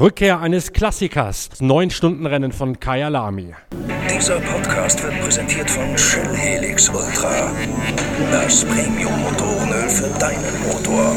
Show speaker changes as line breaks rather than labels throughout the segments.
Rückkehr eines Klassikers. Neun Stunden Rennen von Kaya Lamy.
Dieser Podcast wird präsentiert von Shell Helix Ultra. Das Premium-Motorenöl für deinen Motor.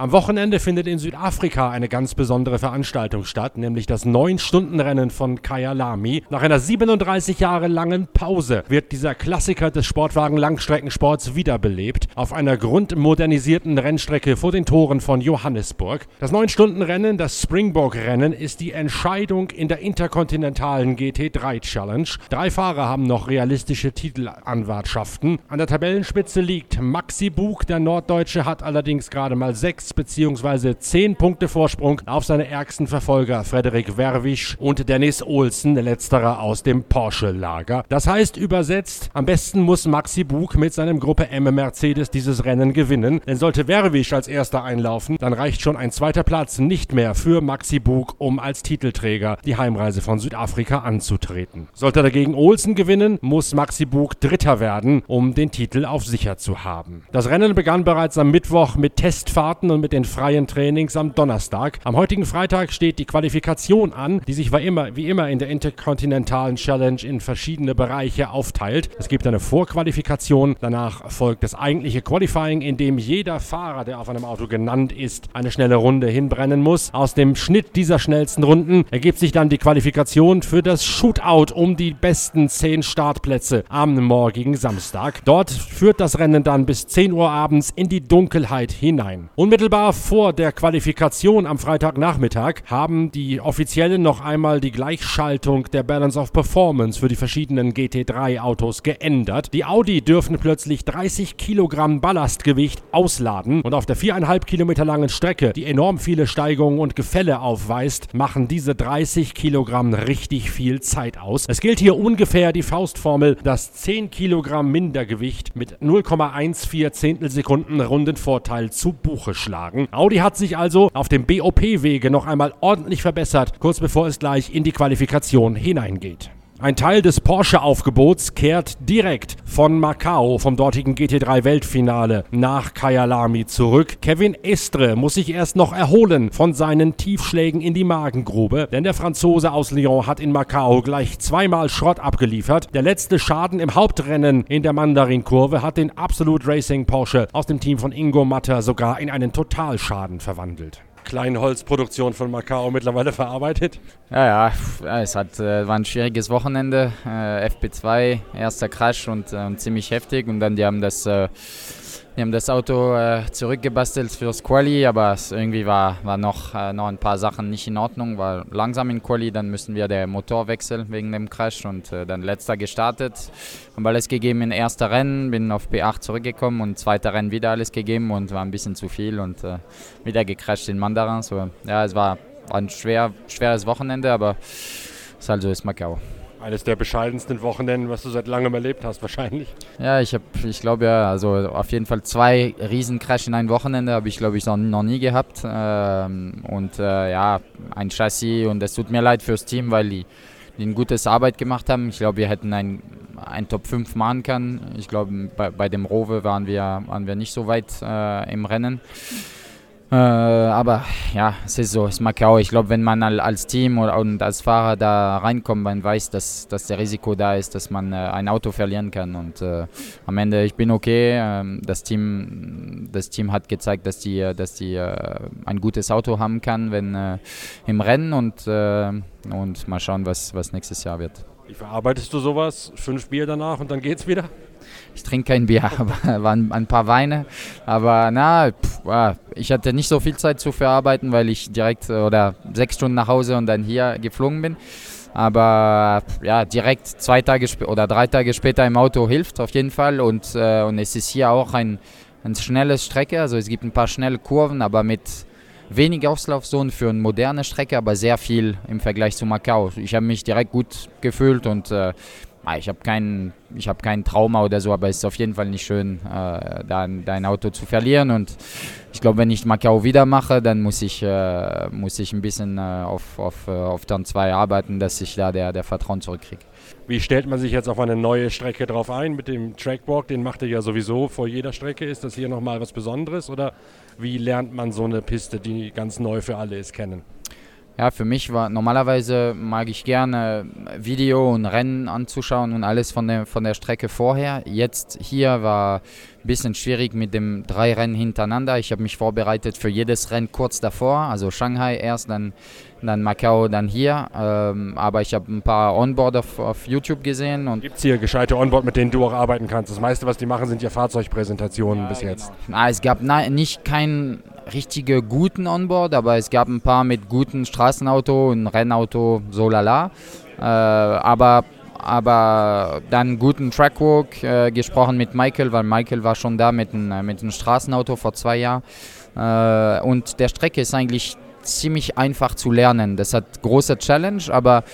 Am Wochenende findet in Südafrika eine ganz besondere Veranstaltung statt, nämlich das 9-Stunden-Rennen von Kaya Lamy. Nach einer 37 Jahre langen Pause wird dieser Klassiker des Sportwagen-Langstreckensports wiederbelebt auf einer grundmodernisierten Rennstrecke vor den Toren von Johannesburg. Das 9-Stunden-Rennen, das Springbok-Rennen, ist die Entscheidung in der interkontinentalen GT3 Challenge. Drei Fahrer haben noch realistische Titelanwartschaften. An der Tabellenspitze liegt Maxi Bug, der Norddeutsche hat allerdings gerade mal sechs bzw. 10 Punkte Vorsprung auf seine ärgsten Verfolger Frederik Werwisch und Dennis Olsen, letzterer aus dem Porsche-Lager. Das heißt übersetzt, am besten muss Maxi Bug mit seinem Gruppe M Mercedes dieses Rennen gewinnen, denn sollte Werwisch als erster einlaufen, dann reicht schon ein zweiter Platz nicht mehr für Maxi Bug, um als Titelträger die Heimreise von Südafrika anzutreten. Sollte dagegen Olsen gewinnen, muss Maxi Bug Dritter werden, um den Titel auf sicher zu haben. Das Rennen begann bereits am Mittwoch mit Testfahrten und und mit den freien Trainings am Donnerstag. Am heutigen Freitag steht die Qualifikation an, die sich wie immer, wie immer in der Interkontinentalen Challenge in verschiedene Bereiche aufteilt. Es gibt eine Vorqualifikation, danach folgt das eigentliche Qualifying, in dem jeder Fahrer, der auf einem Auto genannt ist, eine schnelle Runde hinbrennen muss. Aus dem Schnitt dieser schnellsten Runden ergibt sich dann die Qualifikation für das Shootout um die besten 10 Startplätze am morgigen Samstag. Dort führt das Rennen dann bis 10 Uhr abends in die Dunkelheit hinein. Unmittelbar Unmittelbar vor der Qualifikation am Freitagnachmittag haben die Offiziellen noch einmal die Gleichschaltung der Balance of Performance für die verschiedenen GT3-Autos geändert. Die Audi dürfen plötzlich 30 Kilogramm Ballastgewicht ausladen und auf der viereinhalb Kilometer langen Strecke, die enorm viele Steigungen und Gefälle aufweist, machen diese 30 Kilogramm richtig viel Zeit aus. Es gilt hier ungefähr die Faustformel, dass 10 Kilogramm Mindergewicht mit 0,14 Zehntelsekunden Rundenvorteil zu Buche schlagen geschlagen. Audi hat sich also auf dem BOP-Wege noch einmal ordentlich verbessert, kurz bevor es gleich in die Qualifikation hineingeht. Ein Teil des Porsche-Aufgebots kehrt direkt von Macau, vom dortigen GT3-Weltfinale, nach Kyalami zurück. Kevin Estre muss sich erst noch erholen von seinen Tiefschlägen in die Magengrube, denn der Franzose aus Lyon hat in Macau gleich zweimal Schrott abgeliefert. Der letzte Schaden im Hauptrennen in der Mandarin-Kurve hat den Absolute Racing Porsche aus dem Team von Ingo Matter sogar in einen Totalschaden verwandelt. Kleinholzproduktion von Macau mittlerweile verarbeitet?
Ja, ja, es hat, äh, war ein schwieriges Wochenende. Äh, FP2, erster Crash und, äh, und ziemlich heftig. Und dann die haben das wir haben das Auto äh, zurückgebastelt fürs Quali, aber es irgendwie war, war noch, äh, noch ein paar Sachen nicht in Ordnung. War langsam in Quali, dann müssen wir den Motor wechseln wegen dem Crash und äh, dann letzter gestartet. Haben alles gegeben in erster Rennen, bin auf B8 zurückgekommen und zweiter Rennen wieder alles gegeben und war ein bisschen zu viel und äh, wieder gecrashed in Mandarin. So, ja, es war, war ein schwer, schweres Wochenende, aber es ist halt so ist Macau.
Eines der bescheidensten Wochenenden, was du seit langem erlebt hast, wahrscheinlich.
Ja, ich habe, ich glaube ja, also auf jeden Fall zwei Riesencrash in einem Wochenende habe ich, glaube ich, noch, noch nie gehabt. Ähm, und äh, ja, ein Chassis und es tut mir leid fürs Team, weil die, die eine gute Arbeit gemacht haben. Ich glaube, wir hätten ein, ein Top 5 machen können. Ich glaube, bei, bei dem Rowe waren wir, waren wir nicht so weit äh, im Rennen. Äh, aber ja, es ist so, es ist Macau. Ich glaube, wenn man als Team und als Fahrer da reinkommt, man weiß, dass, dass der Risiko da ist, dass man äh, ein Auto verlieren kann. Und äh, am Ende, ich bin okay. Ähm, das, Team, das Team hat gezeigt, dass die, dass die äh, ein gutes Auto haben kann wenn, äh, im Rennen und, äh, und mal schauen, was, was nächstes Jahr wird.
Wie verarbeitest du sowas? Fünf Bier danach und dann geht's wieder?
Ich trinke kein Bier, waren ein paar Weine. Aber na, pff, ich hatte nicht so viel Zeit zu verarbeiten, weil ich direkt äh, oder sechs Stunden nach Hause und dann hier geflogen bin. Aber ja, direkt zwei Tage oder drei Tage später im Auto hilft auf jeden Fall. Und, äh, und es ist hier auch ein, eine schnelle Strecke. Also es gibt ein paar schnelle Kurven, aber mit wenig Auslaufzonen für eine moderne Strecke, aber sehr viel im Vergleich zu Macau. Ich habe mich direkt gut gefühlt und äh, ah, ich habe keinen hab kein Trauma oder so, aber es ist auf jeden Fall nicht schön, äh, dein, dein Auto zu verlieren. Und ich glaube, wenn ich Macau wieder mache, dann muss ich, äh, muss ich ein bisschen äh, auf, auf, äh, auf Turn 2 arbeiten, dass ich da der, der Vertrauen zurückkriege.
Wie stellt man sich jetzt auf eine neue Strecke drauf ein mit dem Trackwalk? Den macht ihr ja sowieso vor jeder Strecke. Ist das hier nochmal was Besonderes oder wie lernt man so eine Piste, die ganz neu für alle ist, kennen?
Ja, für mich war normalerweise mag ich gerne Video und Rennen anzuschauen und alles von der, von der Strecke vorher. Jetzt hier war ein bisschen schwierig mit dem drei Rennen hintereinander. Ich habe mich vorbereitet für jedes Rennen kurz davor, also Shanghai erst, dann dann Macau, dann hier. Ähm, aber ich habe ein paar Onboard auf, auf YouTube gesehen.
Gibt es hier gescheite Onboard, mit denen du auch arbeiten kannst? Das meiste, was die machen, sind ja Fahrzeugpräsentationen ja, bis genau. jetzt.
Na, es gab na, nicht keinen richtige guten Onboard, aber es gab ein paar mit guten Straßenauto und Rennauto, so lala. Äh, aber aber dann guten Trackwalk äh, gesprochen mit Michael, weil Michael war schon da mit einem mit Straßenauto vor zwei Jahren. Äh, und der Strecke ist eigentlich ziemlich einfach zu lernen. Das hat große Challenge, aber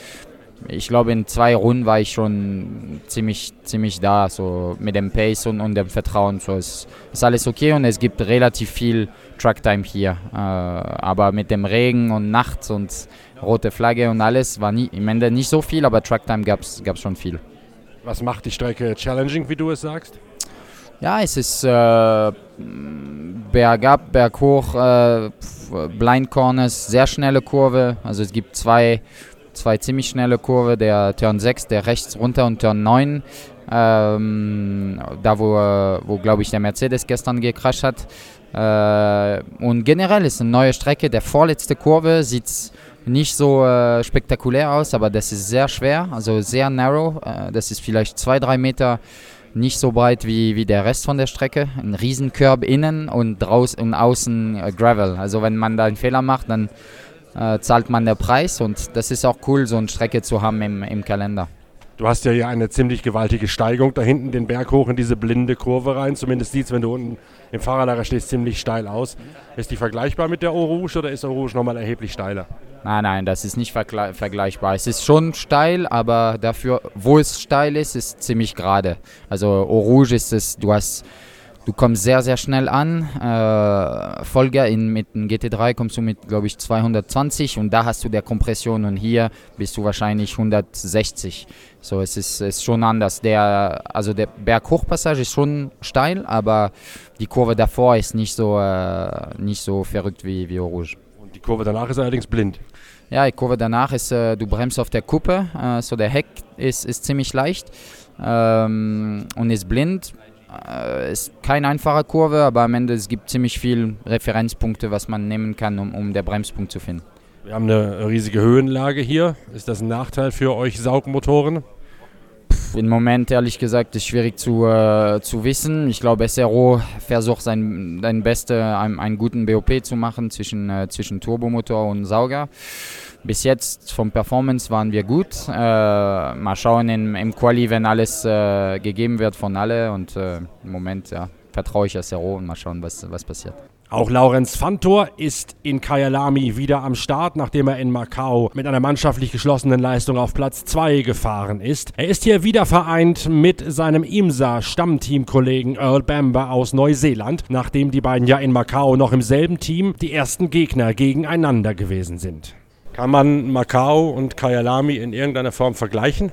ich glaube, in zwei Runden war ich schon ziemlich, ziemlich da, so mit dem Pace und, und dem Vertrauen. So ist, ist alles okay und es gibt relativ viel Tracktime hier. Äh, aber mit dem Regen und nachts und rote Flagge und alles war nie, im Ende nicht so viel, aber Tracktime gab es schon viel.
Was macht die Strecke challenging, wie du es sagst?
Ja, es ist äh, bergab, berghoch, äh, Blind Corners, sehr schnelle Kurve. Also es gibt zwei, zwei ziemlich schnelle Kurve, der Turn 6, der rechts runter und Turn 9. Ähm, da wo, wo glaube ich der Mercedes gestern gecrasht hat. Äh, und generell ist eine neue Strecke. Der vorletzte Kurve sieht nicht so äh, spektakulär aus, aber das ist sehr schwer, also sehr narrow. Äh, das ist vielleicht zwei, drei Meter nicht so breit wie, wie der Rest von der Strecke. Ein Riesenkörb innen und draußen und außen äh, Gravel. Also wenn man da einen Fehler macht, dann äh, zahlt man den Preis und das ist auch cool, so eine Strecke zu haben im, im Kalender.
Du hast ja hier eine ziemlich gewaltige Steigung da hinten den Berg hoch in diese blinde Kurve rein. Zumindest sieht es, wenn du unten im Fahrerlager stehst, ziemlich steil aus. Ist die vergleichbar mit der Eau oder ist Eau nochmal erheblich steiler?
Nein, nein, das ist nicht vergleichbar. Es ist schon steil, aber dafür, wo es steil ist, ist ziemlich gerade. Also Eau ist es, du hast Du kommst sehr, sehr schnell an. Äh, Folger in, mit dem GT3 kommst du mit, glaube ich, 220 und da hast du der Kompression und hier bist du wahrscheinlich 160. So, es ist, ist schon anders. Der, also der Berghochpassage ist schon steil, aber die Kurve davor ist nicht so, äh, nicht so verrückt wie, wie Rouge.
Und die Kurve danach ist allerdings blind.
Ja, die Kurve danach ist, äh, du bremst auf der Kuppe, äh, so der Heck ist, ist ziemlich leicht ähm, und ist blind ist keine einfache Kurve, aber am Ende es gibt ziemlich viele Referenzpunkte, was man nehmen kann, um, um den Bremspunkt zu finden.
Wir haben eine riesige Höhenlage hier. Ist das ein Nachteil für euch Saugmotoren?
Im Moment, ehrlich gesagt, ist schwierig zu, äh, zu wissen. Ich glaube, SRO versucht sein, sein Bestes, einen, einen guten BOP zu machen zwischen, äh, zwischen Turbomotor und Sauger. Bis jetzt vom Performance waren wir gut. Äh, mal schauen im, im Quali, wenn alles äh, gegeben wird von alle. Und äh, im Moment ja, vertraue ich SRO und mal schauen, was, was passiert.
Auch Laurenz Fantor ist in Kyalami wieder am Start, nachdem er in Macau mit einer mannschaftlich geschlossenen Leistung auf Platz 2 gefahren ist. Er ist hier wieder vereint mit seinem IMSA-Stammteamkollegen Earl Bamber aus Neuseeland, nachdem die beiden ja in Macau noch im selben Team die ersten Gegner gegeneinander gewesen sind. Kann man Macau und Kyalami in irgendeiner Form vergleichen?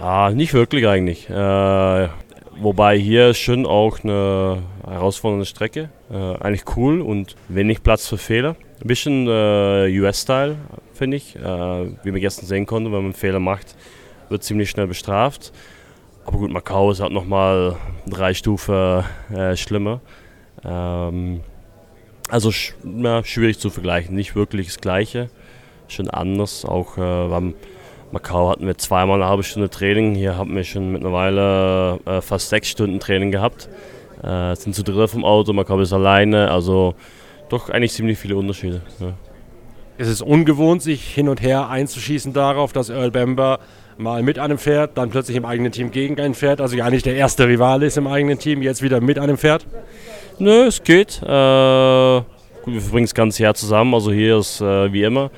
Ah, nicht wirklich eigentlich. Äh, wobei hier schon auch eine herausfordernde Strecke. Äh, eigentlich cool und wenig Platz für Fehler. Ein bisschen äh, US-Style, finde ich. Äh, wie wir gestern sehen konnten, wenn man einen Fehler macht, wird ziemlich schnell bestraft. Aber gut, Macau ist halt nochmal drei Stufen äh, schlimmer. Ähm, also sch ja, schwierig zu vergleichen, nicht wirklich das Gleiche schon anders. Auch äh, beim Macau hatten wir zweimal eine halbe Stunde Training. Hier haben wir schon mittlerweile äh, fast sechs Stunden Training gehabt. Äh, sind zu dritt vom Auto, Macau ist alleine. Also doch eigentlich ziemlich viele Unterschiede. Ja.
Es ist ungewohnt, sich hin und her einzuschießen darauf, dass Earl Bamber mal mit einem Pferd, dann plötzlich im eigenen Team gegen ein Pferd, also gar nicht der erste Rivale ist im eigenen Team, jetzt wieder mit einem Pferd?
Nö, es geht. Äh, gut, wir verbringen das ganze Jahr zusammen, also hier ist äh, wie immer.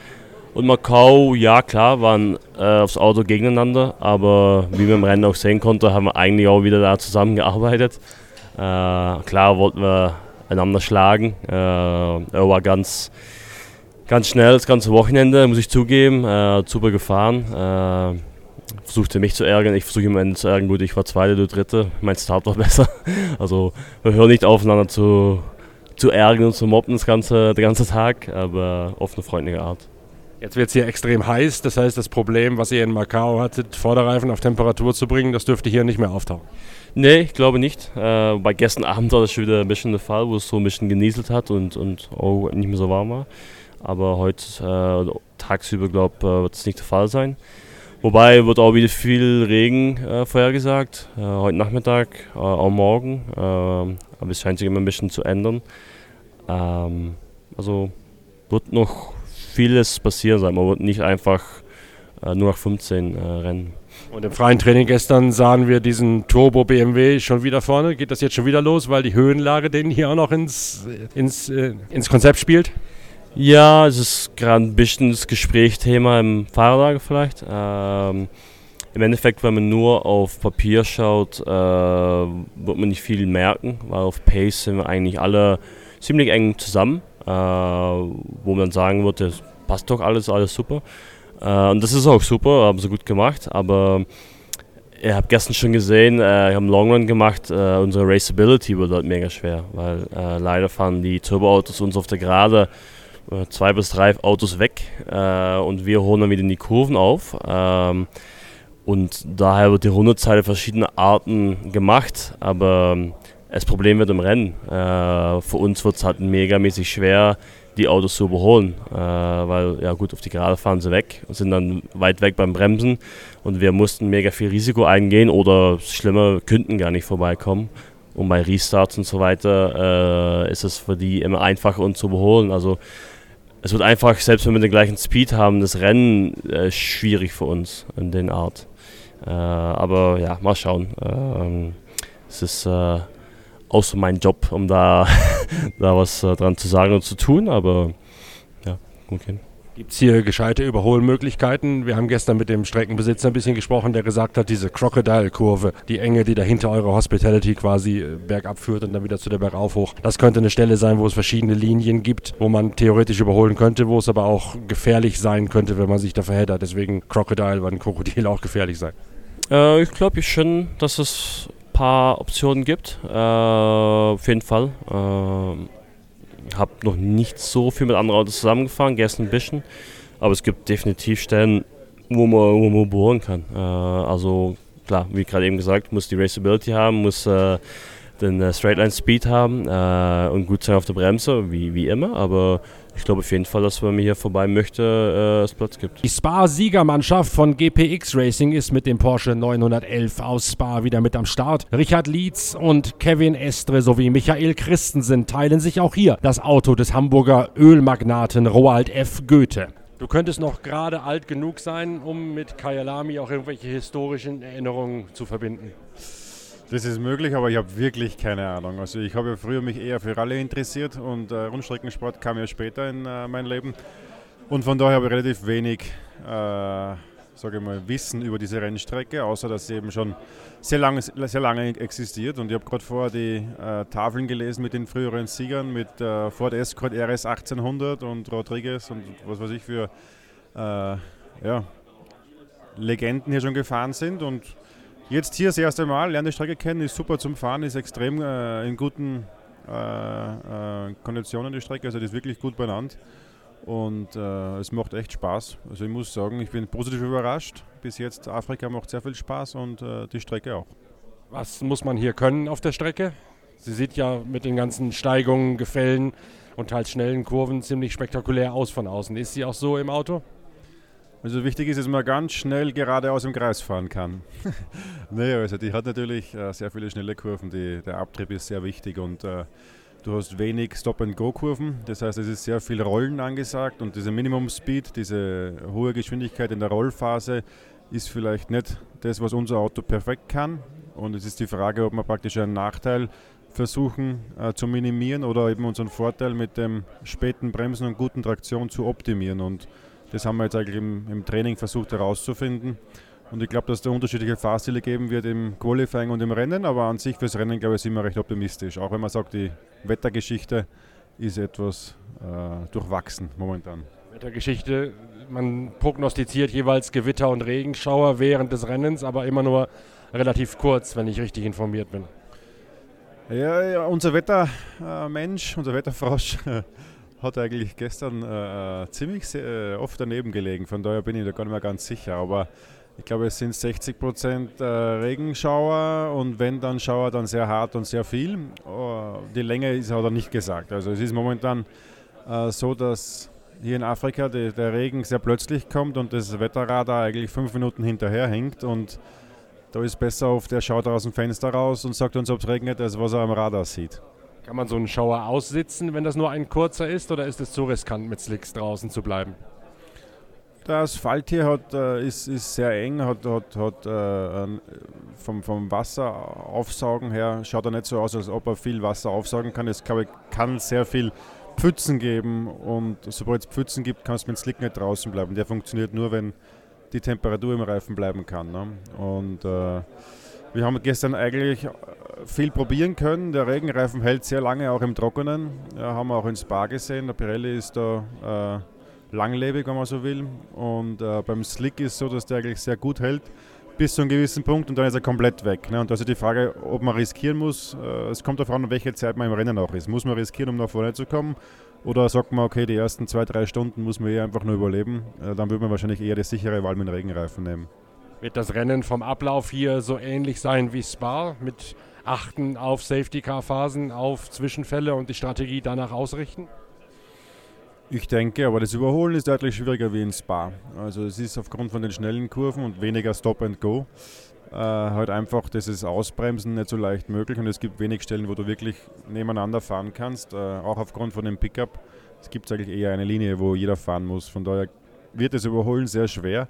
Und Macau, ja klar, waren äh, aufs Auto gegeneinander, aber wie man im Rennen auch sehen konnte, haben wir eigentlich auch wieder da zusammengearbeitet. Äh, klar wollten wir einander schlagen. Äh, er war ganz, ganz schnell das ganze Wochenende, muss ich zugeben, äh, super gefahren. Versuchte mich zu ärgern, ich versuche immer zu ärgern, gut, ich war Zweite, du Dritte, mein Start war besser. Also wir hören nicht aufeinander zu, zu ärgern und zu mobben das ganze, den ganzen Tag, aber auf eine freundliche Art.
Jetzt wird es hier extrem heiß, das heißt, das Problem, was ihr in Macau hattet, Vorderreifen auf Temperatur zu bringen, das dürfte hier nicht mehr auftauchen.
Nee, ich glaube nicht. Äh, bei gestern Abend war das schon wieder ein bisschen der Fall, wo es so ein bisschen genieselt hat und, und auch nicht mehr so warm war. Aber heute äh, tagsüber, glaube ich, äh, wird es nicht der Fall sein. Wobei wird auch wieder viel Regen äh, vorhergesagt. Äh, heute Nachmittag, äh, auch morgen. Ähm, aber es scheint sich immer ein bisschen zu ändern. Ähm, also wird noch vieles passieren sein. Man wird nicht einfach äh, nur nach 15 äh, rennen.
Und im freien Training gestern sahen wir diesen Turbo BMW schon wieder vorne. Geht das jetzt schon wieder los, weil die Höhenlage den hier auch noch ins, ins, äh, ins Konzept spielt?
Ja, es ist gerade ein bisschen das Gesprächsthema im Fahrerlager vielleicht. Ähm, Im Endeffekt, wenn man nur auf Papier schaut, äh, wird man nicht viel merken, weil auf Pace sind wir eigentlich alle ziemlich eng zusammen äh, wo man sagen würde, passt doch alles, alles super. Äh, und das ist auch super, haben sie gut gemacht, aber ich habe gestern schon gesehen, äh, wir haben Long Run gemacht, äh, unsere Raceability wird dort mega schwer, weil äh, leider fahren die Turboautos uns auf der Gerade äh, zwei bis drei Autos weg äh, und wir holen dann wieder in die Kurven auf. Ähm, und daher wird die Rundezeit verschiedene Arten gemacht, aber das Problem wird im Rennen. Äh, für uns wird es halt megamäßig schwer, die Autos zu überholen, äh, weil ja gut, auf die Gerade fahren sie weg und sind dann weit weg beim Bremsen und wir mussten mega viel Risiko eingehen oder schlimmer, könnten gar nicht vorbeikommen. Und bei Restarts und so weiter äh, ist es für die immer einfacher uns zu überholen. Also es wird einfach, selbst wenn wir den gleichen Speed haben, das Rennen äh, schwierig für uns in den Art. Äh, aber ja, mal schauen. Ähm, es ist äh, außer mein Job, um da, da was äh, dran zu sagen und zu tun, aber ja, okay.
Gibt es hier gescheite Überholmöglichkeiten? Wir haben gestern mit dem Streckenbesitzer ein bisschen gesprochen, der gesagt hat, diese Crocodile-Kurve, die Enge, die dahinter eure Hospitality quasi äh, bergab führt und dann wieder zu der Bergauf hoch. Das könnte eine Stelle sein, wo es verschiedene Linien gibt, wo man theoretisch überholen könnte, wo es aber auch gefährlich sein könnte, wenn man sich da verheddert. Deswegen Crocodile, weil ein Krokodil auch gefährlich sein.
Äh, ich glaube schon, dass es paar Optionen gibt. Äh, auf jeden Fall. Äh, habe noch nicht so viel mit anderen Autos zusammengefahren, gestern ein bisschen. Aber es gibt definitiv Stellen, wo man, wo man bohren kann. Äh, also klar, wie gerade eben gesagt, muss die Raceability haben, muss äh, den äh, Straightline Speed haben äh, und gut sein auf der Bremse, wie, wie immer. Aber ich glaube auf jeden Fall, dass wenn man hier vorbei möchte, äh, es Platz gibt.
Die Spa-Siegermannschaft von GPX Racing ist mit dem Porsche 911 aus Spa wieder mit am Start. Richard Lietz und Kevin Estre sowie Michael Christensen teilen sich auch hier das Auto des Hamburger Ölmagnaten Roald F. Goethe. Du könntest noch gerade alt genug sein, um mit Kyalami auch irgendwelche historischen Erinnerungen zu verbinden.
Das ist möglich, aber ich habe wirklich keine Ahnung. Also ich habe ja früher mich eher für Rallye interessiert und äh, Rundstreckensport kam ja später in äh, mein Leben. Und von daher habe ich relativ wenig, äh, sage ich mal, Wissen über diese Rennstrecke, außer dass sie eben schon sehr lange, sehr lange existiert. Und ich habe gerade vorher die äh, Tafeln gelesen mit den früheren Siegern, mit äh, Ford Escort RS 1800 und Rodriguez und was weiß ich für äh, ja, Legenden hier schon gefahren sind. Und Jetzt hier das erste Mal, lerne die Strecke kennen, ist super zum Fahren, ist extrem äh, in guten äh, äh, Konditionen die Strecke, also die ist wirklich gut benannt und äh, es macht echt Spaß. Also ich muss sagen, ich bin positiv überrascht. Bis jetzt Afrika macht sehr viel Spaß und äh, die Strecke auch.
Was muss man hier können auf der Strecke? Sie sieht ja mit den ganzen Steigungen, Gefällen und teils schnellen Kurven ziemlich spektakulär aus von außen. Ist sie auch so im Auto?
Also wichtig ist, dass man ganz schnell geradeaus im Kreis fahren kann. nee, also die hat natürlich äh, sehr viele schnelle Kurven. Die, der Abtrieb ist sehr wichtig und äh, du hast wenig Stop-and-Go-Kurven. Das heißt, es ist sehr viel Rollen angesagt und diese Minimum-Speed, diese hohe Geschwindigkeit in der Rollphase ist vielleicht nicht das, was unser Auto perfekt kann. Und es ist die Frage, ob wir praktisch einen Nachteil versuchen äh, zu minimieren oder eben unseren Vorteil mit dem späten Bremsen und guten Traktion zu optimieren. Und Das haben wir jetzt eigentlich im, im Training versucht herauszufinden. Und ich glaube, dass es da unterschiedliche Fahrstile geben wird im Qualifying und im Rennen, aber an sich fürs Rennen, glaube ich, sind wir recht optimistisch. Auch wenn man sagt, die Wettergeschichte ist etwas äh, durchwachsen momentan.
Wettergeschichte, man prognostiziert jeweils Gewitter und Regenschauer während des Rennens, aber immer nur relativ kurz, wenn ich richtig informiert bin.
Ja, ja unser Wettermensch, äh, unser Wetterfrosch hat eigentlich gestern äh, äh ziemlich äh, oft daneben gelegen. Von daher bin ich da gar nicht mehr ganz sicher. Aber ich glaube, es sind 60 Prozent äh, Regenschauer und wenn dann Schauer, dann sehr hart und sehr viel. Oh, die Länge ist aber nicht gesagt. Also es ist momentan äh, so, dass hier in Afrika die, der Regen sehr plötzlich kommt und das Wetterradar eigentlich fünf Minuten hinterher hängt und da ist besser auf, der schaut aus dem Fenster raus und sagt uns, ob es regnet, als was er am Radar sieht.
Kann man so einen Schauer aussitzen, wenn das nur ein kurzer ist, oder ist es zu riskant, mit Slicks draußen zu bleiben?
Der Asphalt hier hat, äh, ist, ist sehr eng, hat, hat, hat äh, vom, vom Wasseraufsaugen her schaut er nicht so aus, als ob er viel Wasser aufsaugen kann. Es kann, kann sehr viel Pfützen geben und sobald es Pfützen gibt, kannst du mit Slick nicht draußen bleiben. Der funktioniert nur, wenn die Temperatur im Reifen bleiben kann. Ne? Und äh, wir haben gestern eigentlich viel probieren können. Der Regenreifen hält sehr lange auch im Trockenen. Ja, haben wir auch in Spa gesehen. Der Pirelli ist da äh, langlebig, wenn man so will. Und äh, beim Slick ist es so, dass der eigentlich sehr gut hält bis zu einem gewissen Punkt und dann ist er komplett weg. Ne? Und da ist die Frage, ob man riskieren muss. Äh, es kommt darauf an, welche Zeit man im Rennen auch ist. Muss man riskieren, um nach vorne zu kommen? Oder sagt man, okay, die ersten zwei, drei Stunden muss man eher einfach nur überleben? Äh, dann würde man wahrscheinlich eher die sichere Wahl mit Regenreifen nehmen.
Wird das Rennen vom Ablauf hier so ähnlich sein wie Spa mit Achten auf Safety-Car-Phasen, auf Zwischenfälle und die Strategie danach ausrichten?
Ich denke, aber das Überholen ist deutlich schwieriger wie in Spa. Also es ist aufgrund von den schnellen Kurven und weniger Stop and Go äh, halt einfach dieses Ausbremsen nicht so leicht möglich und es gibt wenig Stellen, wo du wirklich nebeneinander fahren kannst, äh, auch aufgrund von dem Pickup. Es gibt eigentlich eher eine Linie, wo jeder fahren muss. Von daher wird das Überholen sehr schwer.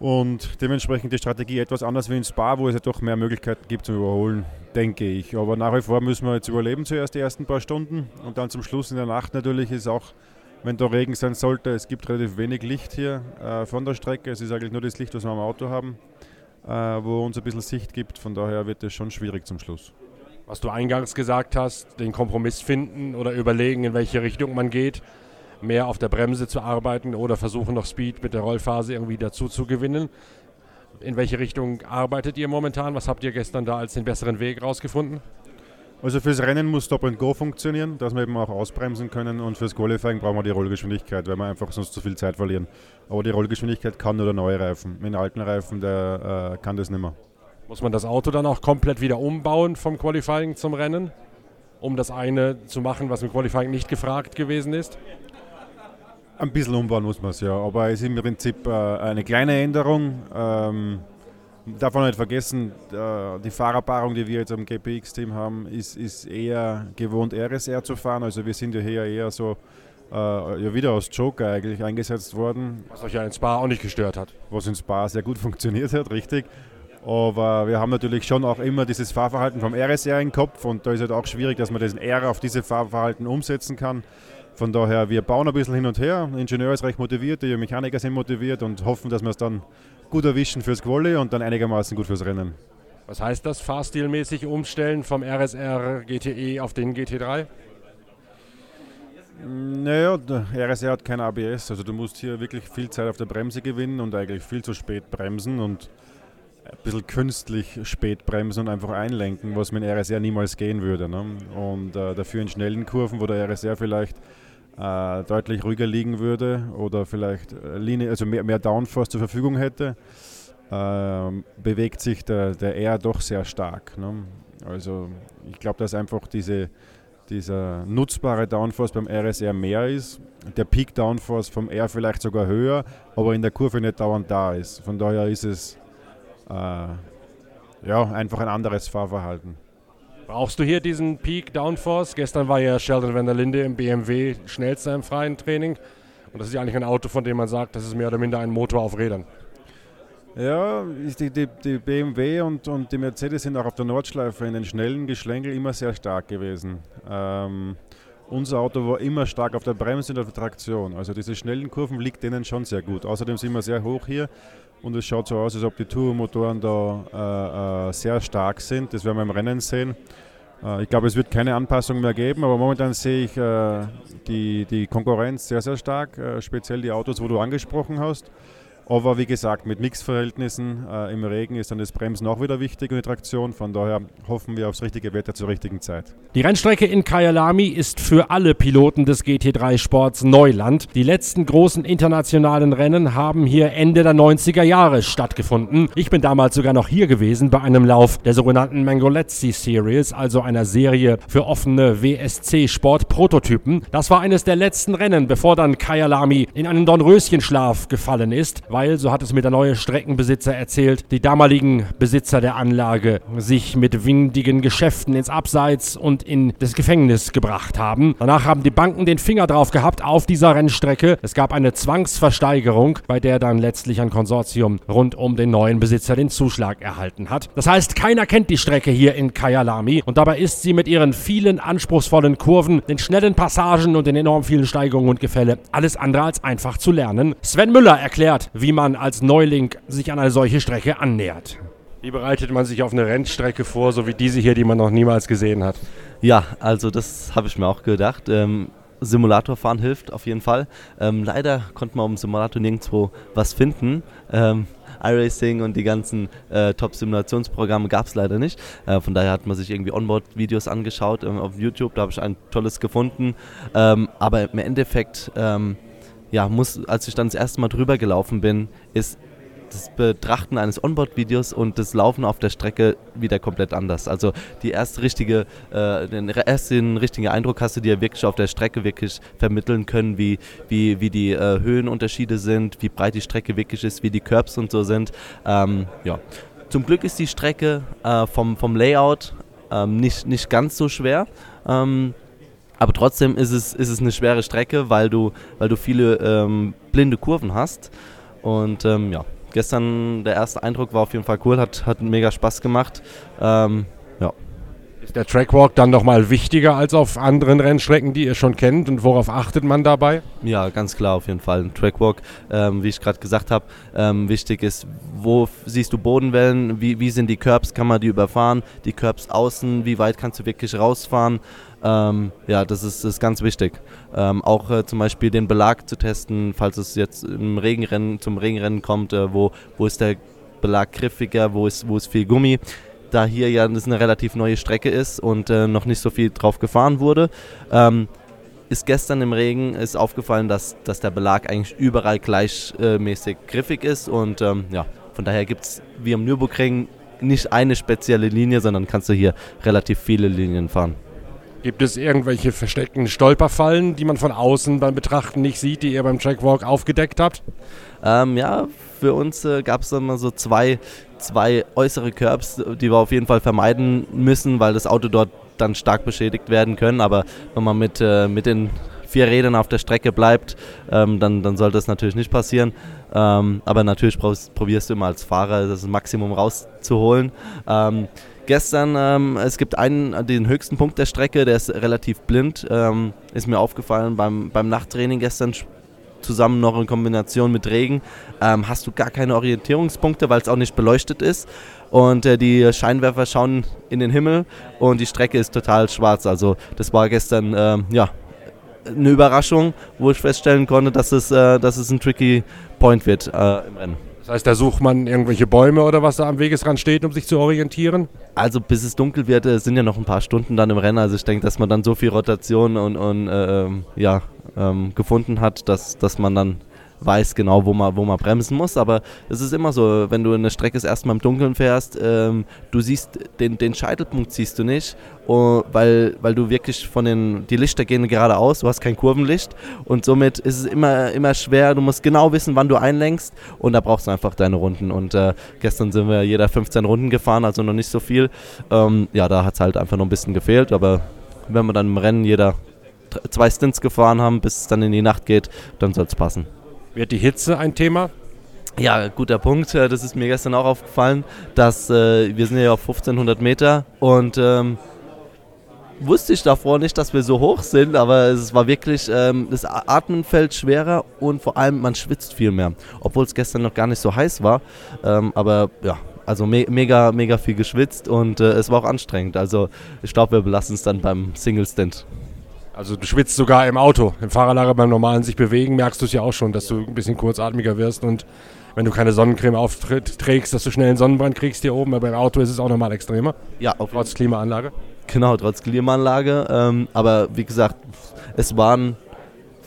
Und dementsprechend die Strategie etwas anders wie in Spa, wo es ja doch mehr Möglichkeiten gibt zum Überholen, denke ich. Aber nach wie vor müssen wir jetzt überleben zuerst die ersten paar Stunden und dann zum Schluss in der Nacht natürlich ist auch, wenn da Regen sein sollte, es gibt relativ wenig Licht hier äh, von der Strecke. Es ist eigentlich nur das Licht, was wir am Auto haben, äh, wo uns ein bisschen Sicht gibt. Von daher wird es schon schwierig zum Schluss.
Was du eingangs gesagt hast, den Kompromiss finden oder überlegen, in welche Richtung man geht mehr auf der Bremse zu arbeiten oder versuchen noch Speed mit der Rollphase irgendwie dazu zu gewinnen. In welche Richtung arbeitet ihr momentan? Was habt ihr gestern da als den besseren Weg rausgefunden?
Also fürs Rennen muss Stop and Go funktionieren, dass wir eben auch ausbremsen können und fürs Qualifying brauchen wir die Rollgeschwindigkeit, weil wir einfach sonst zu viel Zeit verlieren. Aber die Rollgeschwindigkeit kann nur der neue Reifen. Mit den alten Reifen, der äh, kann das nicht mehr.
Muss man das Auto dann auch komplett wieder umbauen vom Qualifying zum Rennen, um das eine zu machen, was im Qualifying nicht gefragt gewesen ist?
Ein bisschen umbauen muss man es ja, aber es ist im Prinzip äh, eine kleine Änderung. Ähm, darf man nicht vergessen, äh, die Fahrerpaarung, die wir jetzt am GPX-Team haben, ist, ist eher gewohnt, RSR zu fahren. Also wir sind ja hier eher so äh, ja, wieder aus Joker eigentlich eingesetzt worden.
Was euch ja in Spa auch nicht gestört hat.
Was in Spa sehr gut funktioniert hat, richtig. Aber wir haben natürlich schon auch immer dieses Fahrverhalten vom RSR im Kopf und da ist halt auch schwierig, dass man diesen R auf dieses Fahrverhalten umsetzen kann. Von daher, wir bauen ein bisschen hin und her. Der Ingenieur ist recht motiviert, die Mechaniker sind motiviert und hoffen, dass wir es dann gut erwischen fürs Quali und dann einigermaßen gut fürs Rennen.
Was heißt das, fahrstilmäßig umstellen vom RSR GTE auf den GT3?
Naja, der RSR hat kein ABS, also du musst hier wirklich viel Zeit auf der Bremse gewinnen und eigentlich viel zu spät bremsen und ein bisschen künstlich spät bremsen und einfach einlenken, was mit dem RSR niemals gehen würde. Ne? Und äh, dafür in schnellen Kurven, wo der RSR vielleicht äh, deutlich ruhiger liegen würde oder vielleicht Linie, also mehr, mehr Downforce zur Verfügung hätte, äh, bewegt sich der, der R doch sehr stark. Ne? Also ich glaube, dass einfach diese, dieser nutzbare Downforce beim RSR mehr ist, der Peak Downforce vom R vielleicht sogar höher, aber in der Kurve nicht dauernd da ist. Von daher ist es äh, ja, einfach ein anderes Fahrverhalten.
Brauchst du hier diesen Peak Downforce? Gestern war ja Sheldon van der Linde im BMW schnellster im freien Training. Und das ist ja eigentlich ein Auto, von dem man sagt, das ist mehr oder minder ein Motor auf Rädern.
Ja, die, die, die BMW und, und die Mercedes sind auch auf der Nordschleife in den schnellen Geschlängel immer sehr stark gewesen. Ähm, unser Auto war immer stark auf der Bremse und auf der Traktion. Also diese schnellen Kurven liegt denen schon sehr gut. Außerdem sind wir sehr hoch hier und es schaut so aus, als ob die Turbomotoren da äh, äh, sehr stark sind. Das werden wir im Rennen sehen. Äh, ich glaube, es wird keine Anpassung mehr geben, aber momentan sehe ich äh, die, die Konkurrenz sehr, sehr stark, äh, speziell die Autos, wo du angesprochen hast. Aber wie gesagt, mit Mixverhältnissen äh, im Regen ist dann das Bremsen auch wieder wichtig und die Traktion. Von daher hoffen wir aufs richtige Wetter zur richtigen Zeit.
Die Rennstrecke in Kyalami ist für alle Piloten des GT3 Sports Neuland. Die letzten großen internationalen Rennen haben hier Ende der 90er Jahre stattgefunden. Ich bin damals sogar noch hier gewesen bei einem Lauf der sogenannten Mangolezzi Series, also einer Serie für offene WSC-Sport-Prototypen. Das war eines der letzten Rennen, bevor dann Kyalami in einen Dornröschenschlaf gefallen ist, weil weil, so hat es mir der neue Streckenbesitzer erzählt, die damaligen Besitzer der Anlage sich mit windigen Geschäften ins Abseits und in das Gefängnis gebracht haben. Danach haben die Banken den Finger drauf gehabt auf dieser Rennstrecke. Es gab eine Zwangsversteigerung, bei der dann letztlich ein Konsortium rund um den neuen Besitzer den Zuschlag erhalten hat. Das heißt, keiner kennt die Strecke hier in Kyalami und dabei ist sie mit ihren vielen anspruchsvollen Kurven, den schnellen Passagen und den enorm vielen Steigungen und Gefälle alles andere als einfach zu lernen. Sven Müller erklärt, wie wie man als Neuling sich an eine solche Strecke annähert. Wie bereitet man sich auf eine Rennstrecke vor, so wie diese hier, die man noch niemals gesehen hat?
Ja, also das habe ich mir auch gedacht. Ähm, Simulatorfahren hilft auf jeden Fall. Ähm, leider konnte man im Simulator nirgendwo was finden. Ähm, iRacing und die ganzen äh, Top-Simulationsprogramme gab es leider nicht. Äh, von daher hat man sich irgendwie Onboard-Videos angeschaut ähm, auf YouTube. Da habe ich ein tolles gefunden. Ähm, aber im Endeffekt ähm, ja, muss, als ich dann das erste Mal drüber gelaufen bin, ist das Betrachten eines Onboard-Videos und das Laufen auf der Strecke wieder komplett anders. Also die erste richtige, äh, den ersten richtigen Eindruck hast du dir wirklich auf der Strecke wirklich vermitteln können, wie, wie, wie die äh, Höhenunterschiede sind, wie breit die Strecke wirklich ist, wie die Curbs und so sind. Ähm, ja. Zum Glück ist die Strecke äh, vom, vom Layout ähm, nicht, nicht ganz so schwer. Ähm, aber trotzdem ist es, ist es eine schwere Strecke, weil du, weil du viele ähm, blinde Kurven hast. Und ähm, ja, gestern der erste Eindruck war auf jeden Fall cool, hat, hat mega Spaß gemacht. Ähm, ja.
Ist der Trackwalk dann nochmal wichtiger als auf anderen Rennstrecken, die ihr schon kennt? Und worauf achtet man dabei?
Ja, ganz klar auf jeden Fall. Ein Trackwalk, ähm, wie ich gerade gesagt habe, ähm, wichtig ist, wo siehst du Bodenwellen, wie, wie sind die Curbs, kann man die überfahren, die Curbs außen, wie weit kannst du wirklich rausfahren. Ähm, ja, das ist, ist ganz wichtig. Ähm, auch äh, zum Beispiel den Belag zu testen, falls es jetzt im Regenrennen, zum Regenrennen kommt, äh, wo, wo ist der Belag griffiger, wo ist, wo ist viel Gummi. Da hier ja das eine relativ neue Strecke ist und äh, noch nicht so viel drauf gefahren wurde, ähm, ist gestern im Regen ist aufgefallen, dass, dass der Belag eigentlich überall gleichmäßig griffig ist und ähm, ja, von daher gibt es wie am Nürburgring nicht eine spezielle Linie, sondern kannst du hier relativ viele Linien fahren.
Gibt es irgendwelche versteckten Stolperfallen, die man von außen beim Betrachten nicht sieht, die ihr beim Trackwalk aufgedeckt habt?
Ähm, ja, für uns äh, gab es immer so zwei, zwei äußere Curbs, die wir auf jeden Fall vermeiden müssen, weil das Auto dort dann stark beschädigt werden können. Aber wenn man mit, äh, mit den vier Rädern auf der Strecke bleibt, ähm, dann, dann sollte das natürlich nicht passieren. Ähm, aber natürlich probierst du immer als Fahrer das Maximum rauszuholen. Ähm, gestern, ähm, es gibt einen, den höchsten Punkt der Strecke, der ist relativ blind. Ähm, ist mir aufgefallen beim, beim Nachttraining gestern zusammen noch in Kombination mit Regen, ähm, hast du gar keine Orientierungspunkte, weil es auch nicht beleuchtet ist. Und äh, die Scheinwerfer schauen in den Himmel und die Strecke ist total schwarz. Also das war gestern ähm, ja, eine Überraschung, wo ich feststellen konnte, dass es, äh, dass es ein tricky Point wird äh, im Rennen.
Das heißt, da sucht man irgendwelche Bäume oder was da am Wegesrand steht, um sich zu orientieren?
Also bis es dunkel wird, äh, sind ja noch ein paar Stunden dann im Rennen. Also ich denke, dass man dann so viel Rotation und, und äh, ähm, ja, ähm, gefunden hat, dass, dass man dann weiß genau, wo man, wo man bremsen muss. Aber es ist immer so, wenn du eine Strecke erstmal im Dunkeln fährst, ähm, du siehst den, den Scheitelpunkt siehst du nicht, uh, weil, weil du wirklich von den, die Lichter gehen geradeaus, du hast kein Kurvenlicht und somit ist es immer, immer schwer, du musst genau wissen, wann du einlenkst und da brauchst du einfach deine Runden. Und äh, gestern sind wir jeder 15 Runden gefahren, also noch nicht so viel. Ähm, ja, da hat es halt einfach noch ein bisschen gefehlt, aber wenn wir dann im Rennen jeder zwei Stints gefahren haben, bis es dann in die Nacht geht, dann soll es passen.
Wird die Hitze ein Thema?
Ja, guter Punkt. Äh, das ist mir gestern auch aufgefallen, dass äh, wir sind ja auf 1500 Meter und ähm, wusste ich davor nicht, dass wir so hoch sind, aber es war wirklich, ähm, das Atmen fällt schwerer und vor allem man schwitzt viel mehr. Obwohl es gestern noch gar nicht so heiß war. Ähm, aber ja, also me mega, mega viel geschwitzt und äh, es war auch anstrengend. Also ich glaube, wir belassen es dann beim Single Stand.
Also du schwitzt sogar im Auto. Im Fahrerlager beim normalen sich bewegen merkst du es ja auch schon, dass du ein bisschen kurzatmiger wirst und wenn du keine Sonnencreme aufträgst, dass du schnell einen Sonnenbrand kriegst hier oben. Aber beim Auto ist es auch nochmal extremer.
Ja, auf
trotz Klimaanlage.
Genau, trotz Klimaanlage. Ähm, aber wie gesagt, es waren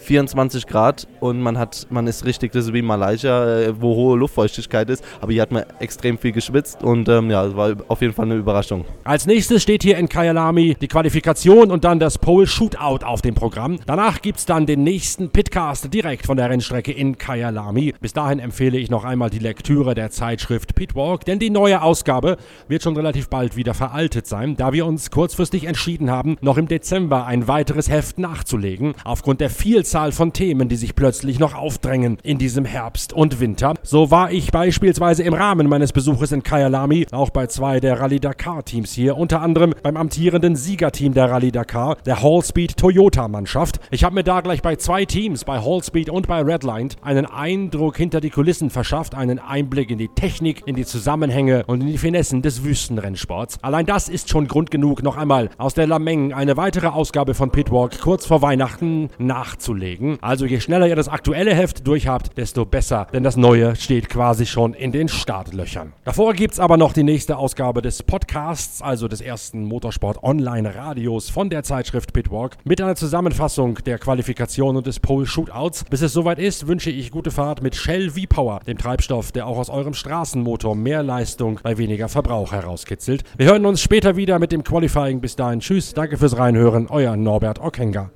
24 Grad und man hat, man ist richtig, das ist wie Malaysia, äh, wo hohe Luftfeuchtigkeit ist, aber hier hat man extrem viel geschwitzt und ähm, ja, es war auf jeden Fall eine Überraschung.
Als nächstes steht hier in Kyalami die Qualifikation und dann das Pole Shootout auf dem Programm. Danach gibt es dann den nächsten Pitcast direkt von der Rennstrecke in Kyalami. Bis dahin empfehle ich noch einmal die Lektüre der Zeitschrift Pitwalk, denn die neue Ausgabe wird schon relativ bald wieder veraltet sein, da wir uns kurzfristig entschieden haben, noch im Dezember ein weiteres Heft nachzulegen. Aufgrund der Vielzahl Vielzahl von Themen, die sich plötzlich noch aufdrängen in diesem Herbst und Winter. So war ich beispielsweise im Rahmen meines Besuches in Kyalami auch bei zwei der Rallye Dakar Teams hier, unter anderem beim amtierenden Siegerteam der Rallye Dakar, der Hallspeed Toyota Mannschaft. Ich habe mir da gleich bei zwei Teams, bei Hallspeed und bei Redline, einen Eindruck hinter die Kulissen verschafft, einen Einblick in die Technik, in die Zusammenhänge und in die Finessen des Wüstenrennsports. Allein das ist schon Grund genug, noch einmal aus der Lameng eine weitere Ausgabe von Pitwalk kurz vor Weihnachten nachzulegen zulegen. Also je schneller ihr das aktuelle Heft durchhabt, desto besser, denn das neue steht quasi schon in den Startlöchern. Davor gibt es aber noch die nächste Ausgabe des Podcasts, also des ersten Motorsport Online Radios von der Zeitschrift Pitwalk, mit einer Zusammenfassung der Qualifikation und des Pole Shootouts. Bis es soweit ist, wünsche ich gute Fahrt mit Shell V-Power, dem Treibstoff, der auch aus eurem Straßenmotor mehr Leistung bei weniger Verbrauch herauskitzelt. Wir hören uns später wieder mit dem Qualifying. Bis dahin, tschüss, danke fürs Reinhören, euer Norbert Ockenger.